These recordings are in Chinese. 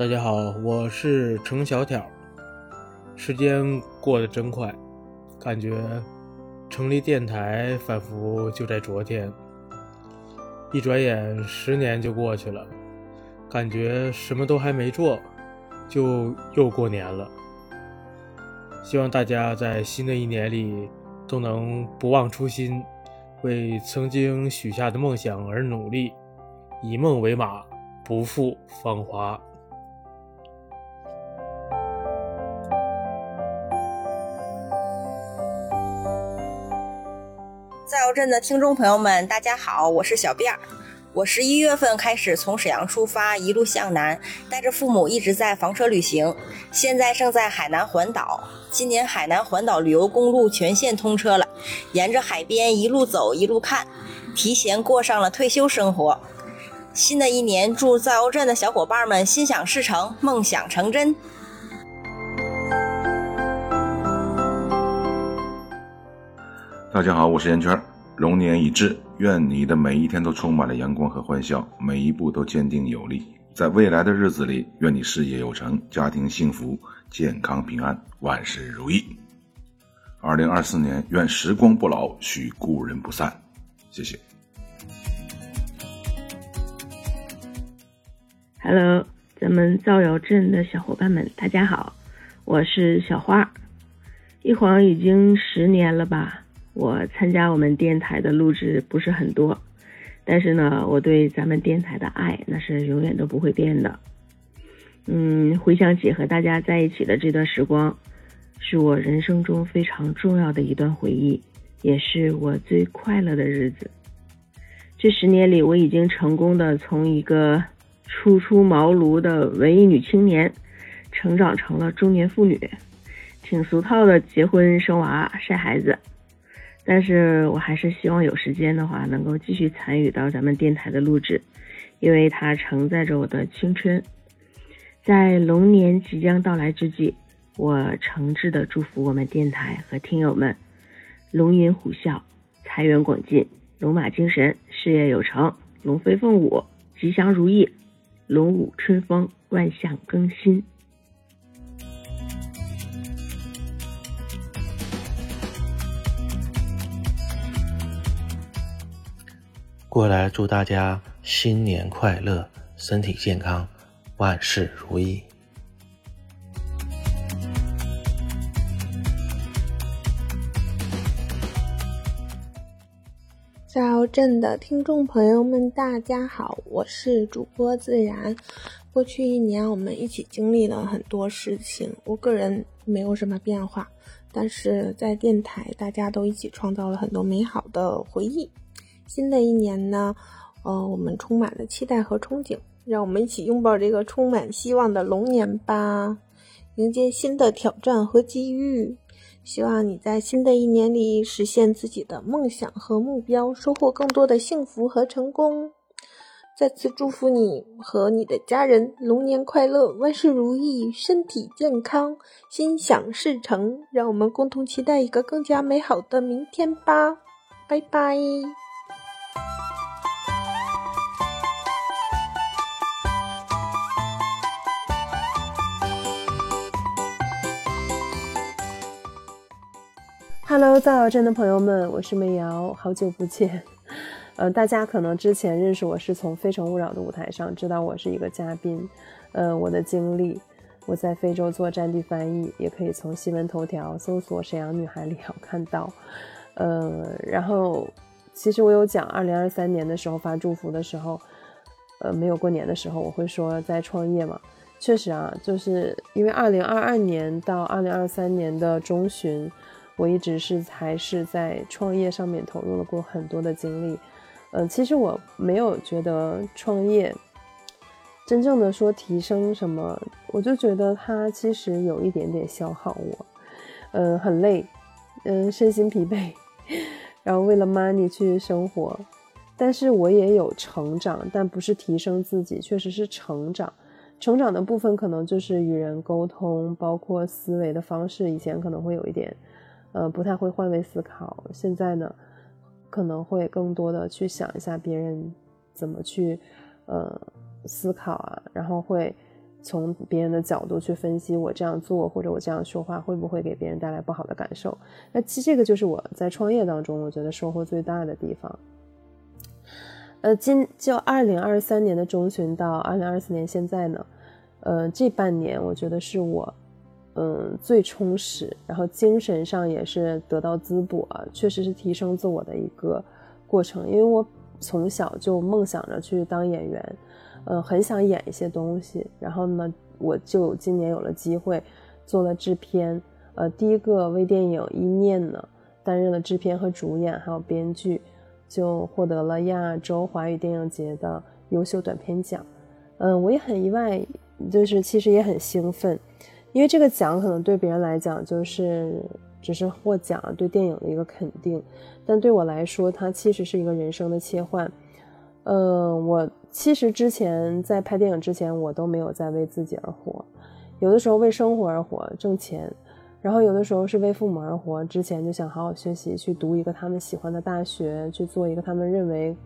大家好，我是程小挑。时间过得真快，感觉成立电台仿佛就在昨天。一转眼十年就过去了，感觉什么都还没做，就又过年了。希望大家在新的一年里都能不忘初心，为曾经许下的梦想而努力，以梦为马，不负芳华。在游镇的听众朋友们，大家好，我是小辫儿。我十一月份开始从沈阳出发，一路向南，带着父母一直在房车旅行。现在正在海南环岛。今年海南环岛旅游公路全线通车了，沿着海边一路走一路看，提前过上了退休生活。新的一年，祝造游镇的小伙伴们心想事成，梦想成真。大家好，我是烟圈。龙年已至，愿你的每一天都充满了阳光和欢笑，每一步都坚定有力。在未来的日子里，愿你事业有成，家庭幸福，健康平安，万事如意。二零二四年，愿时光不老，许故人不散。谢谢。Hello，咱们造谣镇的小伙伴们，大家好，我是小花。一晃已经十年了吧。我参加我们电台的录制不是很多，但是呢，我对咱们电台的爱那是永远都不会变的。嗯，回想起和大家在一起的这段时光，是我人生中非常重要的一段回忆，也是我最快乐的日子。这十年里，我已经成功的从一个初出茅庐的文艺女青年，成长成了中年妇女，挺俗套的，结婚生娃晒孩子。但是我还是希望有时间的话，能够继续参与到咱们电台的录制，因为它承载着我的青春。在龙年即将到来之际，我诚挚的祝福我们电台和听友们，龙吟虎啸，财源广进，龙马精神，事业有成，龙飞凤舞，吉祥如意，龙舞春风，万象更新。过来祝大家新年快乐，身体健康，万事如意。造谣镇的听众朋友们，大家好，我是主播自然。过去一年，我们一起经历了很多事情，我个人没有什么变化，但是在电台，大家都一起创造了很多美好的回忆。新的一年呢，呃，我们充满了期待和憧憬，让我们一起拥抱这个充满希望的龙年吧，迎接新的挑战和机遇。希望你在新的一年里实现自己的梦想和目标，收获更多的幸福和成功。再次祝福你和你的家人龙年快乐，万事如意，身体健康，心想事成。让我们共同期待一个更加美好的明天吧，拜拜。Hello，造谣镇的朋友们，我是美瑶，好久不见。呃，大家可能之前认识我是从《非诚勿扰》的舞台上知道我是一个嘉宾。呃，我的经历，我在非洲做战地翻译，也可以从新闻头条搜索“沈阳女孩李瑶”看到。呃，然后其实我有讲，二零二三年的时候发祝福的时候，呃，没有过年的时候，我会说在创业嘛。确实啊，就是因为二零二二年到二零二三年的中旬。我一直是还是在创业上面投入了过很多的精力，嗯，其实我没有觉得创业真正的说提升什么，我就觉得它其实有一点点消耗我，嗯，很累，嗯，身心疲惫，然后为了 money 去生活，但是我也有成长，但不是提升自己，确实是成长，成长的部分可能就是与人沟通，包括思维的方式，以前可能会有一点。呃，不太会换位思考。现在呢，可能会更多的去想一下别人怎么去呃思考啊，然后会从别人的角度去分析我这样做或者我这样说话会不会给别人带来不好的感受。那其实这个就是我在创业当中我觉得收获最大的地方。呃，今就二零二三年的中旬到二零二四年现在呢，呃，这半年我觉得是我嗯最充实，然后精神上也是得到滋补啊，确实是提升自我的一个过程。因为我从小就梦想着去当演员。呃，很想演一些东西，然后呢，我就今年有了机会做了制片，呃，第一个微电影《一念》呢，担任了制片和主演，还有编剧，就获得了亚洲华语电影节的优秀短片奖。嗯，我也很意外，就是其实也很兴奋，因为这个奖可能对别人来讲就是只是获奖，对电影的一个肯定，但对我来说，它其实是一个人生的切换。嗯，我。其实之前在拍电影之前，我都没有在为自己而活，有的时候为生活而活，挣钱，然后有的时候是为父母而活。之前就想好好学习，去读一个他们喜欢的大学，去做一个他们认为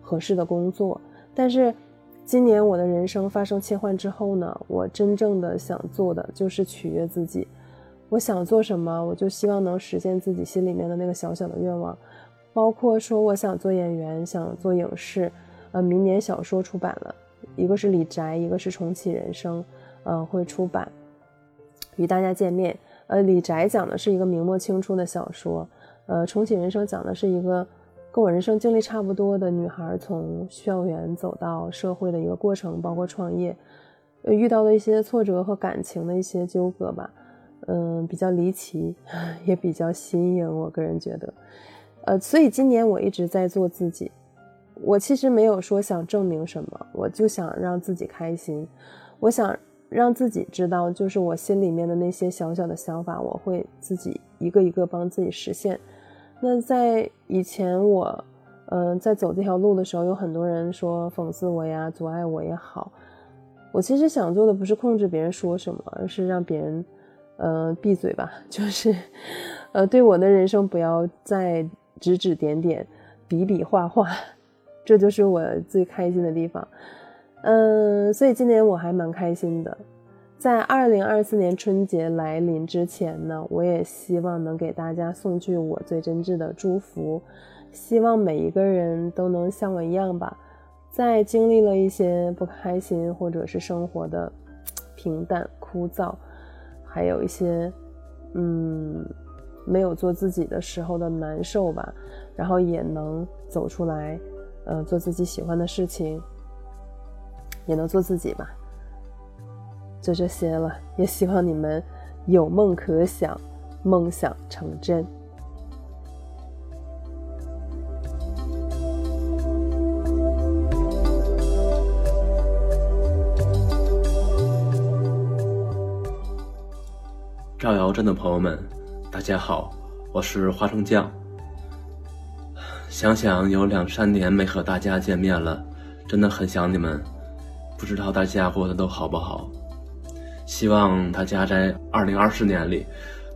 合适的工作。但是今年我的人生发生切换之后呢，我真正的想做的就是取悦自己。我想做什么，我就希望能实现自己心里面的那个小小的愿望，包括说我想做演员，想做影视。呃，明年小说出版了，一个是李宅，一个是重启人生，呃，会出版，与大家见面。呃，李宅讲的是一个明末清初的小说，呃，重启人生讲的是一个跟我人生经历差不多的女孩从校园走到社会的一个过程，包括创业，遇到的一些挫折和感情的一些纠葛吧，嗯，比较离奇，也比较新颖，我个人觉得，呃，所以今年我一直在做自己。我其实没有说想证明什么，我就想让自己开心，我想让自己知道，就是我心里面的那些小小的想法，我会自己一个一个帮自己实现。那在以前我，嗯，在走这条路的时候，有很多人说讽刺我呀，阻碍我也好，我其实想做的不是控制别人说什么，而是让别人，呃，闭嘴吧，就是，呃，对我的人生不要再指指点点，比比划划。这就是我最开心的地方，嗯，所以今年我还蛮开心的。在二零二四年春节来临之前呢，我也希望能给大家送去我最真挚的祝福，希望每一个人都能像我一样吧，在经历了一些不开心或者是生活的平淡枯燥，还有一些嗯没有做自己的时候的难受吧，然后也能走出来。呃，做自己喜欢的事情，也能做自己吧。就这些了，也希望你们有梦可想，梦想成真。赵瑶镇的朋友们，大家好，我是花生酱。想想有两三年没和大家见面了，真的很想你们。不知道大家过得都好不好？希望大家在二零二四年里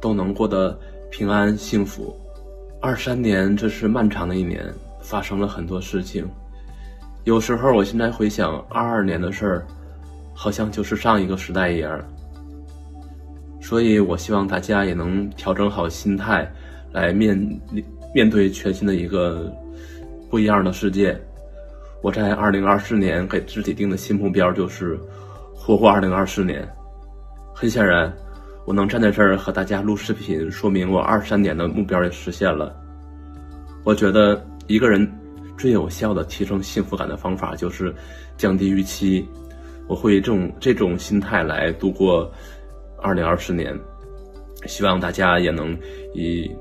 都能过得平安幸福。二三年这是漫长的一年，发生了很多事情。有时候我现在回想二二年的事儿，好像就是上一个时代一样。所以我希望大家也能调整好心态来面面对全新的一个不一样的世界，我在二零二四年给自己定的新目标就是活过二零二四年。很显然，我能站在这儿和大家录视频，说明我二三年的目标也实现了。我觉得一个人最有效的提升幸福感的方法就是降低预期。我会以这种这种心态来度过二零二四年，希望大家也能以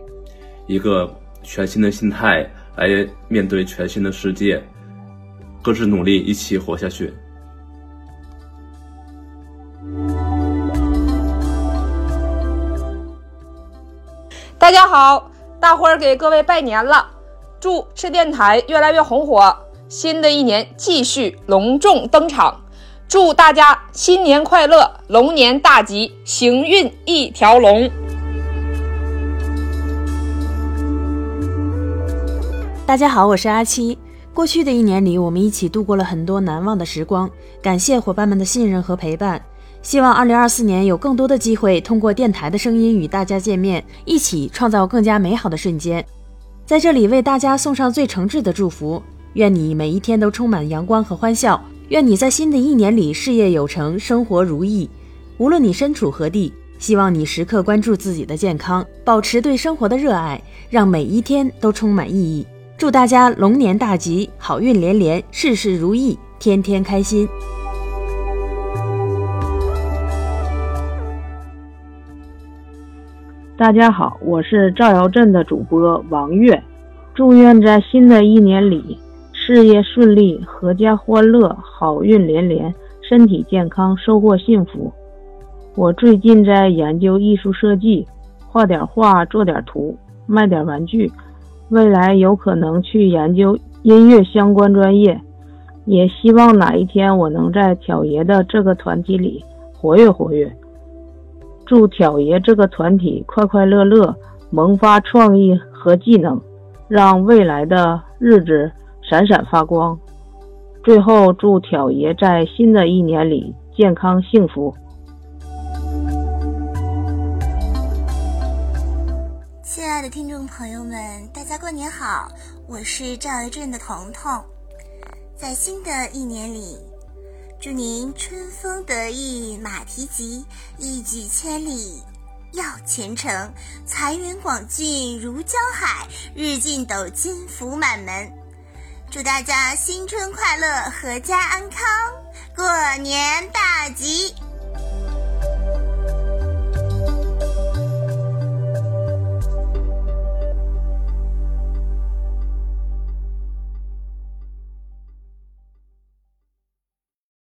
一个。全新的心态来面对全新的世界，各自努力，一起活下去。好，大伙儿给各位拜年了，祝赤电台越来越红火，新的一年继续隆重登场，祝大家新年快乐，龙年大吉，行运一条龙。大家好，我是阿七。过去的一年里，我们一起度过了很多难忘的时光，感谢伙伴们的信任和陪伴。希望2024年有更多的机会通过电台的声音与大家见面，一起创造更加美好的瞬间。在这里为大家送上最诚挚的祝福，愿你每一天都充满阳光和欢笑，愿你在新的一年里事业有成，生活如意。无论你身处何地，希望你时刻关注自己的健康，保持对生活的热爱，让每一天都充满意义。祝大家龙年大吉，好运连连，事事如意，天天开心。大家好，我是赵瑶镇的主播王月，祝愿在新的一年里事业顺利，阖家欢乐，好运连连，身体健康，收获幸福。我最近在研究艺术设计，画点画，做点图，卖点玩具，未来有可能去研究音乐相关专业，也希望哪一天我能在挑爷的这个团体里活跃活跃。祝挑爷这个团体快快乐乐，萌发创意和技能，让未来的日子闪闪发光。最后，祝挑爷在新的一年里健康幸福。亲爱的听众朋友们，大家过年好！我是赵爷镇的彤彤，在新的一年里。祝您春风得意马蹄疾，一举千里要前程，财源广进如江海，日进斗金福满门。祝大家新春快乐，阖家安康，过年大吉！